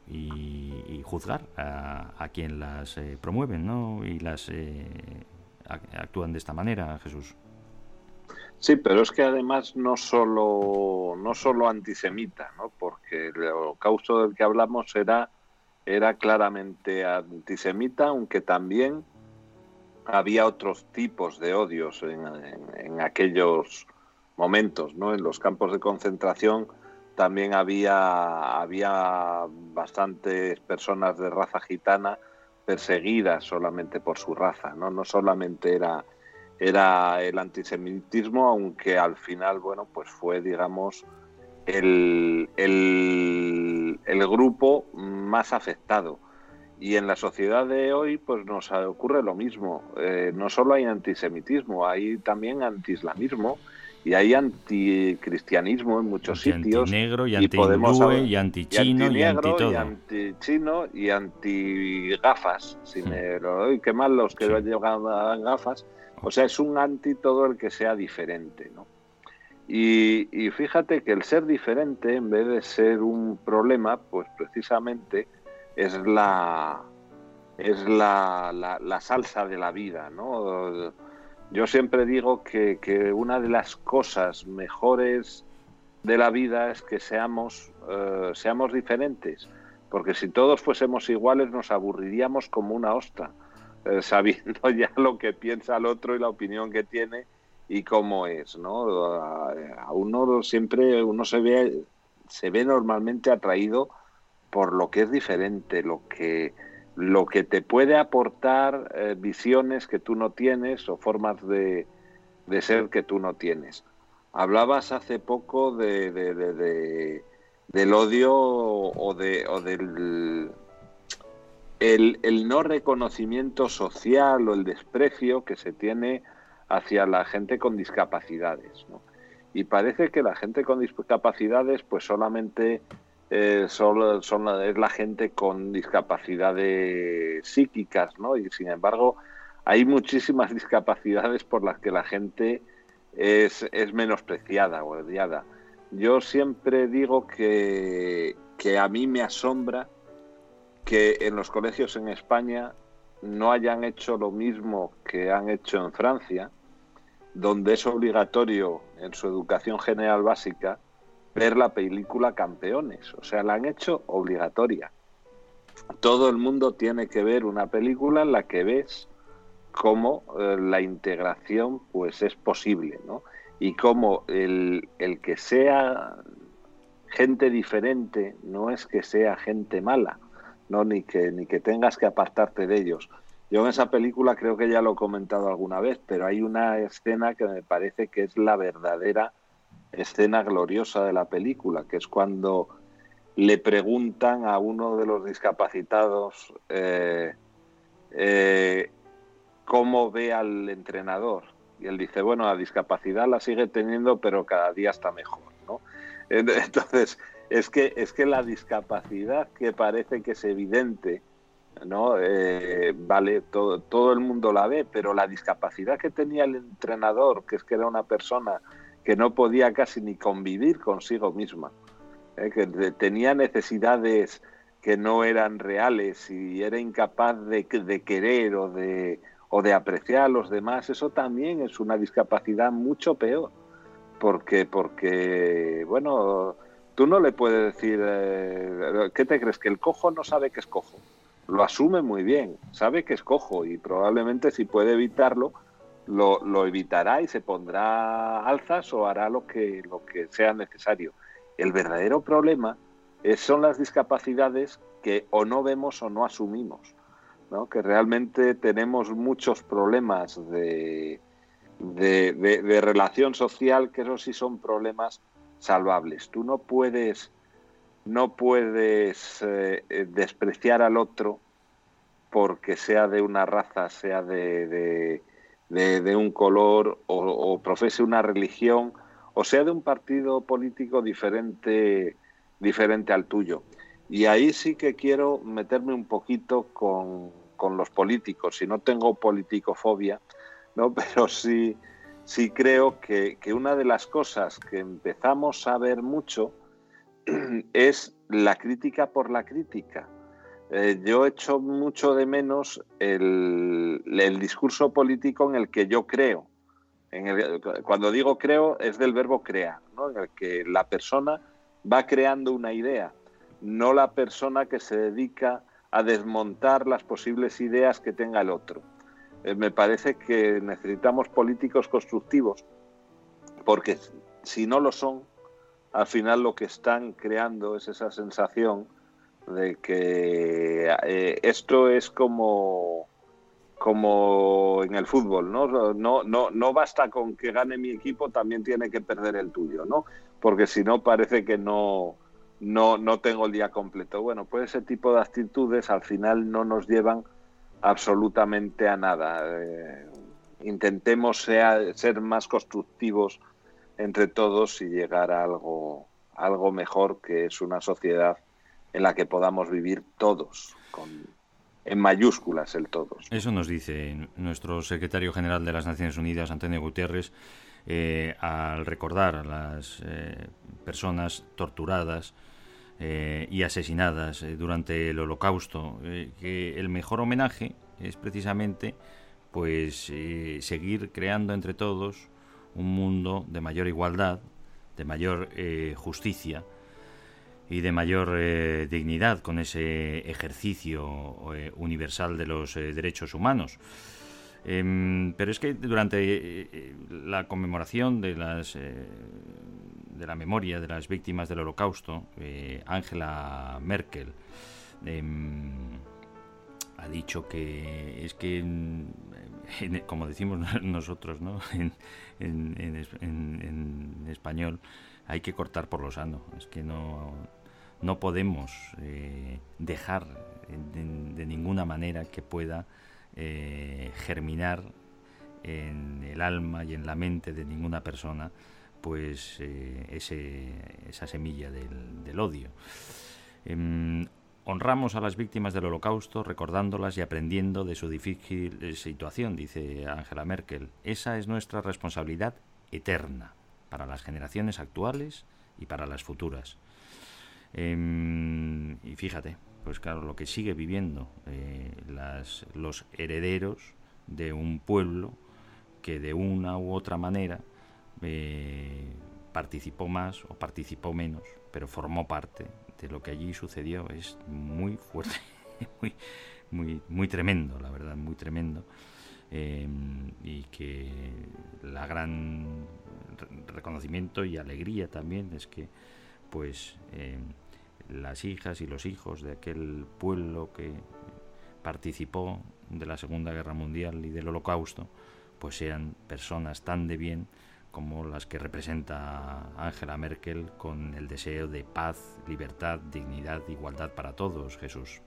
Speaker 2: juzgar a, quien las eh, promueven ¿no? y las ac- actúan de esta manera Jesús
Speaker 3: Sí, pero es que además no solo, no solo antisemita, ¿no? porque el holocausto del que hablamos era, era claramente antisemita, aunque también había otros tipos de odios en, en- aquellos momentos, ¿no? En los campos de concentración también había, había bastantes personas de raza gitana perseguidas solamente por su raza, ¿no? No solamente era era el antisemitismo, aunque al final, bueno, pues fue, digamos, el, el, el grupo más afectado. Y en la sociedad de hoy, pues nos ocurre lo mismo. Eh, no solo hay antisemitismo, hay también antiislamismo y hay anticristianismo en muchos
Speaker 2: y
Speaker 3: sitios.
Speaker 2: antinegro y
Speaker 3: y hablar-
Speaker 2: y antichino y anti
Speaker 3: y
Speaker 2: todo
Speaker 3: antichino y antigafas. Si me lo doy, qué mal los que
Speaker 2: Sí.
Speaker 3: han llegado a gafas. O sea, es un anti todo el que sea diferente, ¿no? Y, y fíjate que el ser diferente, en vez de ser un problema, pues precisamente es la es la, la- salsa de la vida, ¿no? Yo siempre digo que, que una de las cosas mejores de la vida es que seamos, eh, seamos diferentes, porque si todos fuésemos iguales nos aburriríamos como una ostra, eh, *laughs* sabiendo ya lo que piensa el otro y la opinión que tiene y cómo es, ¿no? A uno siempre uno se ve se ve normalmente atraído por lo que es diferente, lo que lo que te puede aportar eh, visiones que tú no tienes o formas de, de ser que tú no tienes. Hablabas hace poco de, de- de- de- del odio o, de, o del el, el no reconocimiento social o el desprecio que se tiene hacia la gente con discapacidades. ¿no? Y parece que la gente con discapacidades pues solamente eh, son la- es la gente con discapacidades psíquicas, ¿no? Y sin embargo hay muchísimas *laughs* discapacidades por las que la gente es, es menospreciada o odiada. Yo siempre digo que, que a mí me asombra que en los colegios en España no hayan hecho lo mismo que han hecho en Francia, donde es obligatorio en su educación general básica ver la película Campeones. O sea, la han hecho obligatoria. Todo el mundo tiene que ver una película en la que ves cómo eh, la integración pues es posible, ¿no? Y cómo el, el que sea gente diferente no es que sea gente mala, ¿no? Ni que, ni que tengas que apartarte de ellos. Yo en esa película creo que ya lo he comentado alguna vez, pero hay una escena que me parece que es la verdadera escena gloriosa de la película, que es cuando le preguntan a uno de los discapacitados eh, eh, cómo ve al entrenador. Y él dice, bueno, la discapacidad la sigue teniendo, pero cada día está mejor, ¿no? *laughs* Entonces, es que, es que la discapacidad que parece que es evidente, ¿no? Eh, vale, todo, todo el mundo la ve, pero la discapacidad que tenía el entrenador, que es que era una persona que no podía casi ni convivir consigo misma, ¿eh? que tenía necesidades que no eran reales y era incapaz de, querer o de, o de apreciar a los demás, eso también es una discapacidad mucho peor. Porque, porque bueno, tú no le puedes decir, eh, ¿qué te crees? Que el cojo no sabe que es cojo. Lo asume muy bien, sabe que es cojo y probablemente si puede evitarlo, lo, evitará y se pondrá alzas o hará lo que, lo que sea necesario. El verdadero problema es- son las discapacidades que o no vemos o no asumimos, ¿no? que realmente tenemos muchos problemas de, de, relación social, que eso sí son problemas salvables. Tú no puedes, no puedes eh, despreciar al otro porque sea de una raza, sea de- de- un color o, o profese una religión o sea de un partido político diferente, diferente al tuyo. Y ahí sí que quiero meterme un poquito con, con los políticos. Y no tengo politicofobia, ¿no? *laughs* pero sí, sí creo que, que una de las cosas que empezamos a ver mucho *clears throat* es la crítica por la crítica. Eh, yo echo mucho de menos el, el discurso político en el que yo creo. En el- cuando digo creo es del verbo crear, ¿no? en el que la persona va creando una idea, no la persona que se dedica a desmontar las posibles ideas que tenga el otro. Eh, me parece que necesitamos políticos constructivos, porque si no lo son, al final lo que están creando es esa sensación de que eh, esto es como como en el fútbol, ¿no? No, no, no basta con que gane mi equipo, también tiene que perder el tuyo, ¿no? Porque si no parece que no, no, no tengo el día completo. Bueno, pues ese tipo de actitudes al final no nos llevan absolutamente a nada. Eh, intentemos sea- ser más constructivos entre todos y llegar a algo, algo mejor que es una sociedad en la que podamos vivir todos, con, en mayúsculas el todos.
Speaker 2: Eso nos dice nuestro secretario general de las Naciones Unidas, Antonio Guterres, eh, al recordar a las eh, personas torturadas eh, y asesinadas durante el Holocausto, que el mejor homenaje es precisamente pues seguir creando entre todos un mundo de mayor igualdad, de mayor justicia y de mayor eh, dignidad con ese ejercicio eh, universal de los eh, derechos humanos. Em, pero es que durante eh, la conmemoración de las de la memoria de las víctimas del Holocausto, Angela Merkel em, ha dicho que es que, en- como decimos *laughs* nosotros, ¿no? *laughs* en español, hay que cortar por lo sano. Es que no, no podemos eh, dejar de, ninguna manera que pueda eh, germinar en el alma y en la mente de ninguna persona pues eh, ese, esa semilla del, odio. Em, honramos a las víctimas del holocausto recordándolas y aprendiendo de su difícil situación, dice Angela Merkel. Esa es nuestra responsabilidad eterna para las generaciones actuales y para las futuras. Em, y fíjate, pues claro, lo que sigue viviendo eh, las, los herederos de un pueblo que de una u otra manera eh, participó más o participó menos, pero formó parte de lo que allí sucedió. Es muy fuerte, *laughs* muy, muy, muy tremendo, la verdad, muy tremendo. eh, y que la gran re- reconocimiento y alegría también es que pues eh, las hijas y los hijos de aquel pueblo que participó de la Segunda Guerra Mundial y del Holocausto, pues sean personas tan de bien como las que representa Angela Merkel con el deseo de paz, libertad, dignidad, igualdad para todos, Jesús.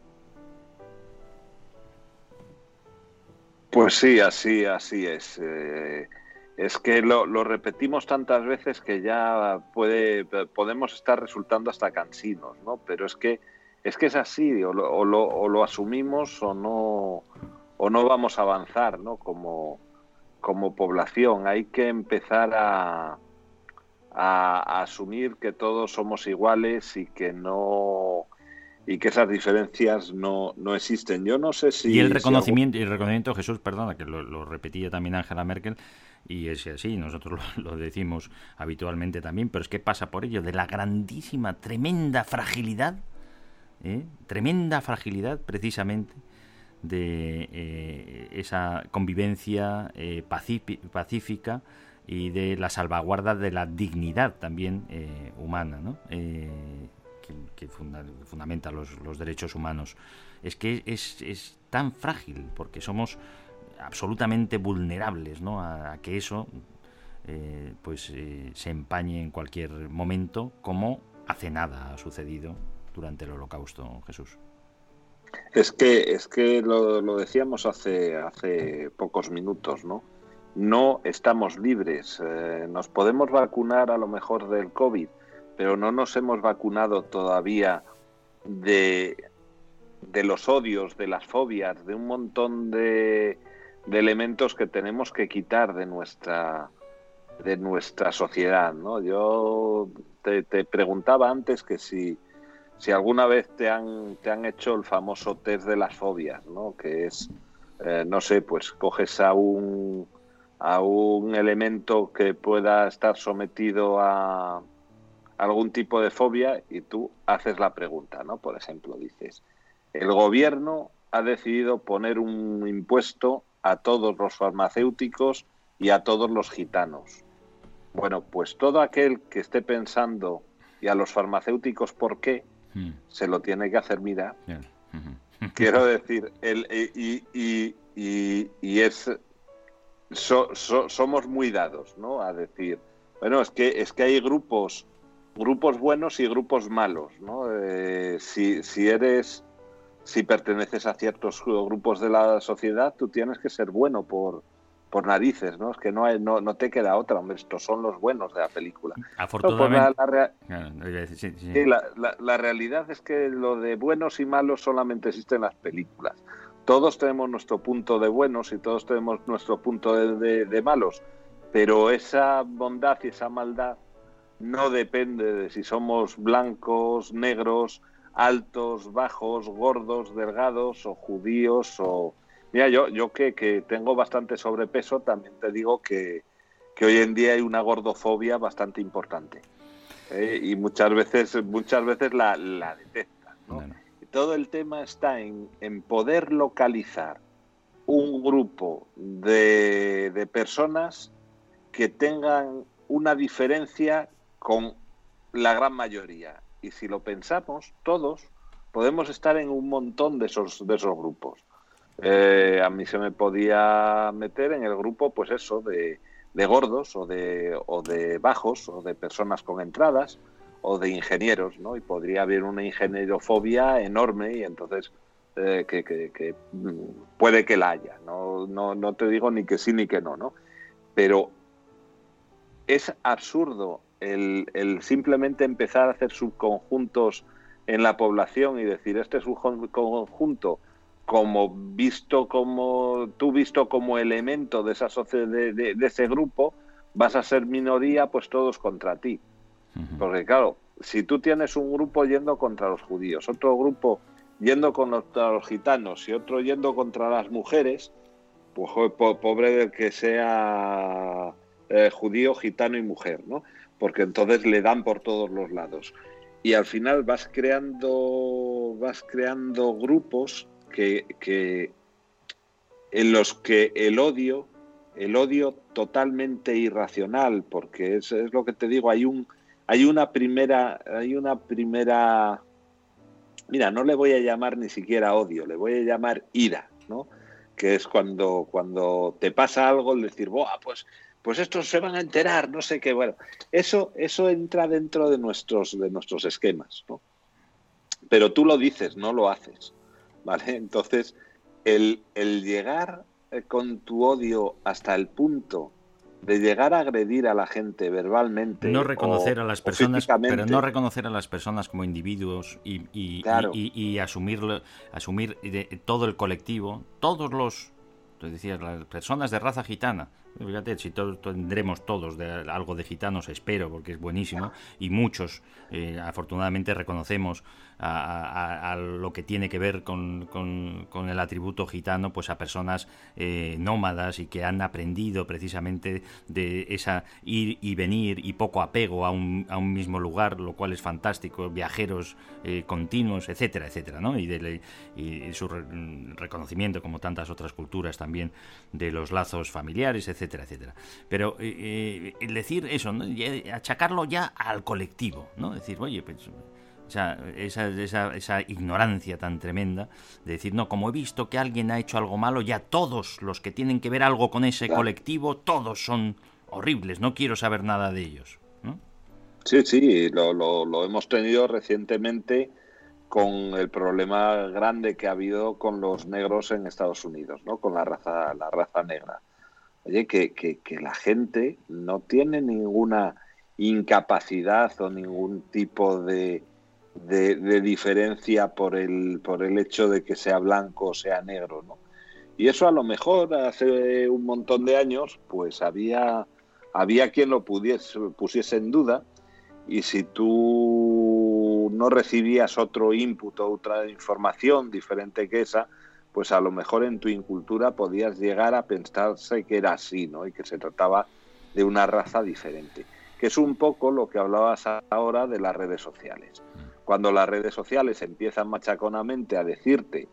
Speaker 3: Pues sí, así, así es. Eh, es que lo, lo repetimos tantas veces que ya puede, podemos estar resultando hasta cansinos, ¿no? Pero es que es que es así, o lo, o lo, o lo asumimos o no, o no vamos a avanzar, ¿no? Como, como población. Hay que empezar a, a, a asumir que todos somos iguales y que no y que esas diferencias no, no existen. Yo no sé si
Speaker 2: y el
Speaker 3: si
Speaker 2: reconocimiento, y el reconocimiento, Jesús, perdona, que lo, lo repetía también Angela Merkel, y es así, nosotros *laughs* lo, decimos habitualmente también, pero es que pasa por ello de la grandísima, tremenda fragilidad, ¿eh? tremenda fragilidad precisamente de eh, esa convivencia eh, pacífica y de la salvaguarda de la dignidad también eh, humana, ¿no? Que, que funda- fundamenta los, los derechos humanos. Es que es, es tan frágil porque somos absolutamente vulnerables ¿no? a, que eso eh, pues eh, se empañe en cualquier momento como hace nada ha sucedido durante el holocausto Jesús
Speaker 3: Es que, es que lo, lo decíamos hace, hace pocos minutos, ¿no? No estamos libres. Eh, nos podemos vacunar a lo mejor del COVID, pero no nos hemos vacunado todavía de, de los odios, de las fobias, de un montón de, de elementos que tenemos que quitar de nuestra, de nuestra sociedad, ¿no? Yo te, te preguntaba antes que si si alguna vez te han, te han hecho el famoso test de las fobias, ¿no? Que es, eh, no sé, pues coges a un, a un elemento que pueda estar sometido a algún tipo de fobia y tú haces la pregunta, ¿no? Por ejemplo, dices, el gobierno ha decidido poner un impuesto a todos los farmacéuticos y a todos los gitanos. Bueno, pues todo aquel que esté pensando y a los farmacéuticos por qué,
Speaker 2: Mm,
Speaker 3: se lo tiene que hacer mirar. *laughs* Quiero decir, el, y, y, y, y es so- so- somos muy dados, ¿no? A decir, bueno, es que es que hay grupos grupos buenos y grupos malos, ¿no? Eh, si, si eres si perteneces a ciertos grupos de la sociedad, tú tienes que ser bueno por por narices, ¿no? Es que no hay, no, no te queda otra, hombre, estos son los buenos de la película. No, pues la-
Speaker 2: afortunadamente
Speaker 3: rea-
Speaker 2: sí, sí.
Speaker 3: Sí, la- la realidad es que lo de buenos y malos solamente existe en las películas. Todos tenemos nuestro punto de buenos y todos tenemos nuestro punto de, de- de malos, pero esa bondad y esa maldad no depende de si somos blancos, negros, altos, bajos, gordos, delgados o judíos o... Mira, yo, yo que, que tengo bastante sobrepeso, también te digo que, que hoy en día hay una gordofobia bastante importante. ¿eh? y muchas veces muchas veces la, la detectan. ¿no?
Speaker 2: Bueno,
Speaker 3: Todo el tema está en, en poder localizar un grupo de, de personas que tengan una diferencia con la gran mayoría. Y si lo pensamos, todos podemos estar en un montón de esos, de esos grupos. Eh, a mí se me podía meter en el grupo, pues eso, de, de gordos o de, o de bajos o de personas con entradas o de ingenieros, ¿no? Y podría haber una ingenierofobia enorme y entonces eh, que, mm, puede que la haya. No, no, no te digo ni que sí ni que no, ¿no? Pero es absurdo el, el simplemente empezar a hacer subconjuntos en la población y decir este subconjunto como visto como tú visto como elemento de esa de, de- de ese grupo vas a ser minoría pues todos contra ti porque claro si tú tienes un grupo yendo contra los judíos otro grupo yendo contra los gitanos y otro yendo contra las mujeres pues joder, po- pobre del que sea eh, judío gitano y mujer no porque entonces le dan por todos los lados y al final vas creando vas creando grupos que, que, en los que el odio, el odio totalmente irracional, porque es, es lo que te digo, hay un, hay una primera, hay una primera, mira, no le voy a llamar ni siquiera odio, le voy a llamar ira, ¿no? Que es cuando, cuando te pasa algo, el decir, Buah, pues, pues estos se van a enterar, no sé qué, bueno, eso, eso entra dentro de nuestros, de nuestros esquemas, ¿no? Pero tú lo dices, no lo haces, ¿vale? *laughs* Entonces, el, el llegar eh, con tu odio hasta el punto de llegar a agredir a la gente verbalmente.
Speaker 2: No reconocer
Speaker 3: o-
Speaker 2: a las personas, pero no reconocer a las personas como individuos y, y,
Speaker 3: Claro.
Speaker 2: y- y- y asumirlo, asumir de- todo el colectivo, todos los, tú decías, las personas de raza gitana. Fíjate, si todos tendremos todos de, algo de gitanos, espero, porque es buenísimo, y muchos, eh, afortunadamente, reconocemos a, lo que tiene que ver con, con- con el atributo gitano, pues a personas eh, nómadas y que han aprendido precisamente de esa ir y venir y poco apego a un, a un mismo lugar, lo cual es fantástico, viajeros eh, continuos, etcétera, etcétera, ¿no? Y, de, y su re- reconocimiento, como tantas otras culturas también, de los lazos familiares, etcétera, etcétera. Pero eh, eh, el decir eso, ¿no? Y achacarlo ya al colectivo, ¿no? Decir, oye, pues o sea, esa, esa, esa ignorancia tan tremenda de decir, no, como he visto que alguien ha hecho algo malo, ya todos los que tienen que ver algo con ese colectivo, todos son horribles, no quiero saber nada de ellos. ¿no?
Speaker 3: Sí, sí, lo, lo- lo hemos tenido recientemente con el problema grande que ha habido con los negros en Estados Unidos, ¿no? Con la raza, la raza negra. Oye, que, que- que la gente no tiene ninguna incapacidad o ningún tipo de, de- de diferencia por el, por el hecho de que sea blanco o sea negro, ¿no? Y eso a lo mejor hace un montón de años, pues había, había quien lo pudiese, pusiese en duda, y si tú no recibías otro input o otra información diferente que esa, pues a lo mejor en tu incultura podías llegar a pensarse que era así, ¿no? Y que se trataba de una raza diferente. Que es un poco lo que hablabas ahora de las redes sociales. Cuando las redes sociales empiezan machaconamente a decirte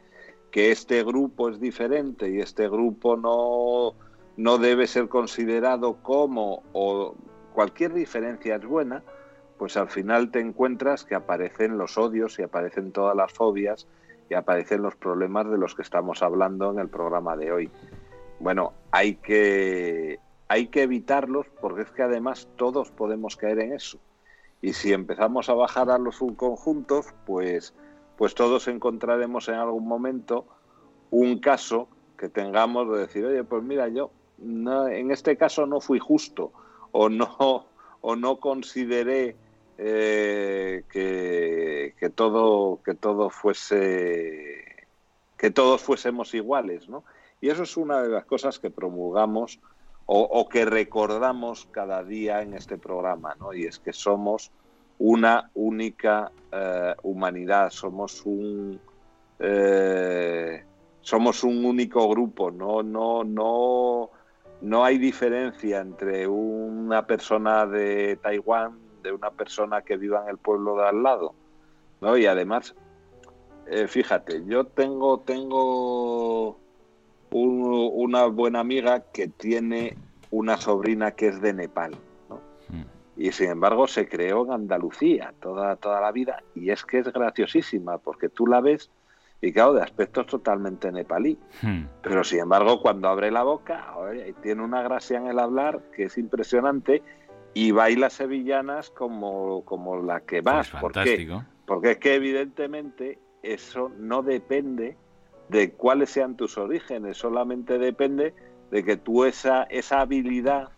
Speaker 3: que este grupo es diferente y este grupo no, no debe ser considerado como o cualquier diferencia es buena, pues al final te encuentras que aparecen los odios y aparecen todas las fobias y aparecen los problemas de los que estamos hablando en el programa de hoy. Bueno, hay que, hay que evitarlos porque es que además todos podemos caer en eso. Y si empezamos a bajar a los subconjuntos, pues, pues todos encontraremos en algún momento un caso que tengamos de decir, oye, pues mira, yo en este caso no fui justo o no, o no consideré eh, que, todo que todo fuese que todos fuésemos iguales, ¿no? Y eso es una de las cosas que promulgamos o, o que recordamos cada día en este programa, ¿no? Y es que somos una única eh, humanidad, somos un eh, somos un único grupo, no, no, no, no hay diferencia entre una persona de Taiwán de una persona que viva en el pueblo de al lado, ¿no? Y además, eh, fíjate, yo tengo, tengo un- una buena amiga que tiene una sobrina que es de Nepal, ¿no?
Speaker 2: Mm.
Speaker 3: Y sin embargo se creó en Andalucía toda, toda la vida y es que es graciosísima porque tú la ves y claro, de aspecto es totalmente nepalí.
Speaker 2: Hmm.
Speaker 3: Pero sin embargo, cuando abre la boca, tiene una gracia en el hablar que es impresionante y baila sevillanas como, como la que más.
Speaker 2: Pues
Speaker 3: ¿Por qué?
Speaker 2: fantástico.
Speaker 3: Porque es que evidentemente eso no depende de cuáles sean tus orígenes, solamente depende de que tú esa, esa habilidad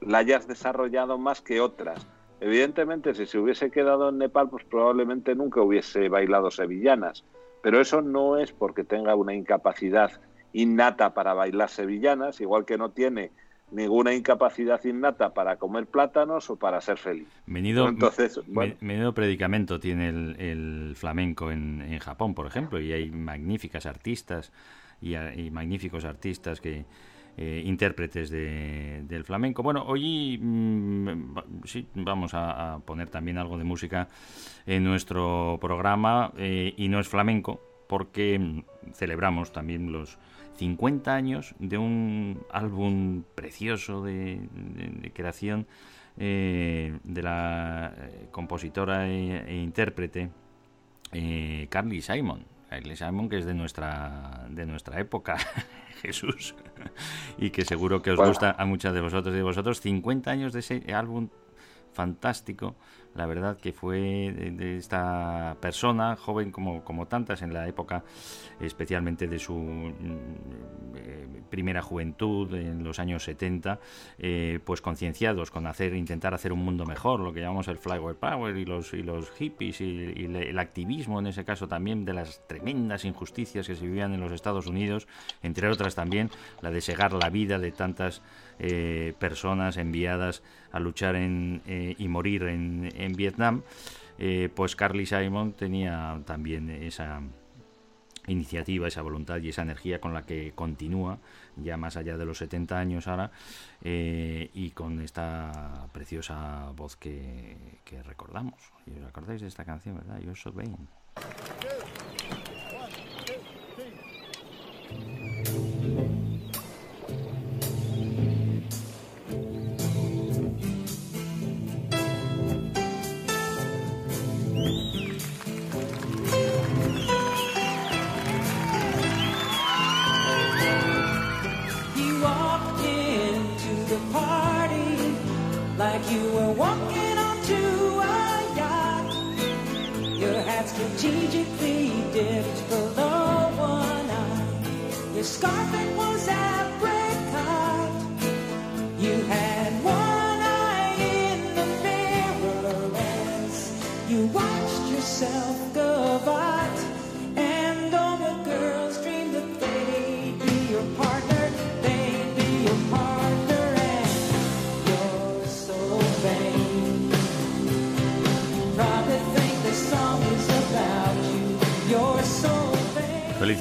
Speaker 3: la hayas desarrollado más que otras. Evidentemente, si se hubiese quedado en Nepal, pues probablemente nunca hubiese bailado sevillanas. Pero eso no es porque tenga una incapacidad innata para bailar sevillanas, igual que no tiene ninguna incapacidad innata para comer plátanos o para ser feliz.
Speaker 2: Menudo,
Speaker 3: Entonces, bueno.
Speaker 2: menudo predicamento tiene el, el flamenco en, en Japón, por ejemplo, y hay magníficas artistas y, magníficos artistas que eh, intérpretes de- del flamenco. Bueno, hoy mm, sí vamos a, a poner también algo de música en nuestro programa eh, y no es flamenco porque mm, celebramos también los 50 años de un álbum precioso de, de- de creación eh, de la eh, compositora e, e intérprete eh, Carly Simon. Carly Simon, que es de nuestra, de nuestra época, *laughs* Jesús, y que seguro que os
Speaker 3: Bueno.
Speaker 2: gusta a muchas de vosotros y de vosotros. 50 años de ese álbum fantástico, la verdad que fue de, esta persona, joven como, como tantas en la época, especialmente de su mm, eh, primera juventud, en los años 70, eh, pues concienciados con hacer, intentar hacer un mundo mejor, lo que llamamos el Flower Power y los, y los hippies y, y el, el activismo en ese caso también de las tremendas injusticias que se vivían en los Estados Unidos, entre otras también la de segar la vida de tantas eh, personas enviadas a luchar en, eh, y morir en, en Vietnam, eh, pues Carly Simon tenía también esa iniciativa, esa voluntad y esa energía con la que continúa ya más allá de los 70 años ahora eh, y con esta preciosa voz que, que recordamos. ¿Y os acordáis de esta canción, verdad? Yo soy Bain.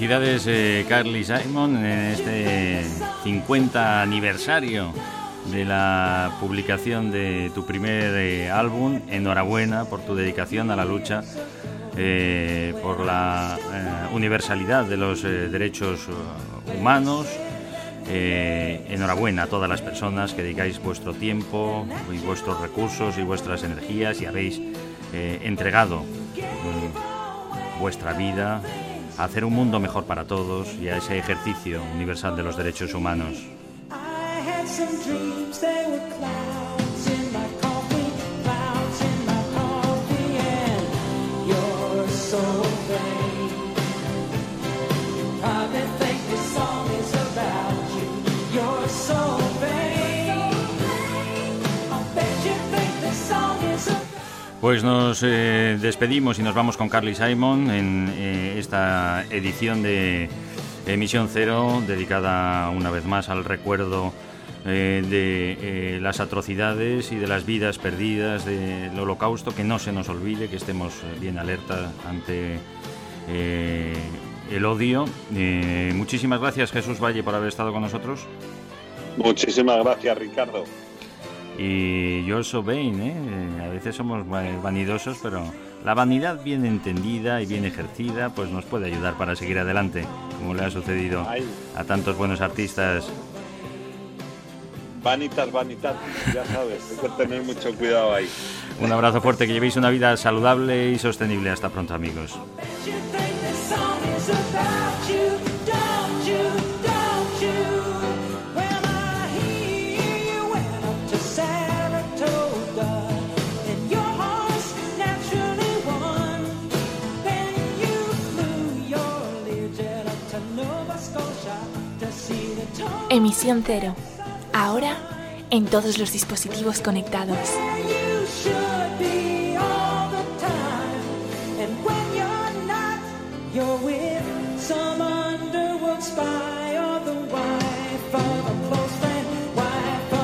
Speaker 2: Felicidades eh, Carly Simon en este 50 aniversario de la publicación de tu primer eh, álbum. Enhorabuena por tu dedicación a la lucha eh, por la eh, universalidad de los eh, derechos eh, humanos. Enhorabuena a todas las personas que dedicáis vuestro tiempo y vuestros recursos y vuestras energías y habéis entregado mm, vuestra vida a hacer un mundo mejor para todos y a ese ejercicio universal de los derechos humanos. Pues nos eh, despedimos y nos vamos con Carly Simon en eh, esta edición de Emisión Cero, dedicada una vez más al recuerdo eh, de las atrocidades y de las vidas perdidas del holocausto, que no se nos olvide, que estemos bien alerta ante el odio. Muchísimas gracias Jesús Valle por haber estado con nosotros.
Speaker 3: Muchísimas gracias, Ricardo.
Speaker 2: Y yo soy Bain, ¿eh? Eh, A veces somos va- vanidosos, pero la vanidad bien entendida y bien ejercida, pues nos puede ayudar para seguir adelante, como le ha sucedido a tantos buenos artistas.
Speaker 3: Vanitas, vanitas, ya sabes, hay que tener mucho cuidado ahí.
Speaker 2: Un abrazo fuerte, que llevéis una vida saludable y sostenible. Hasta pronto, amigos.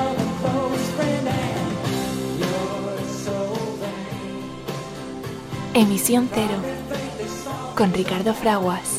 Speaker 5: Of a close friend, and you're so vain.
Speaker 4: Emisión cero. Con Ricardo Fraguas.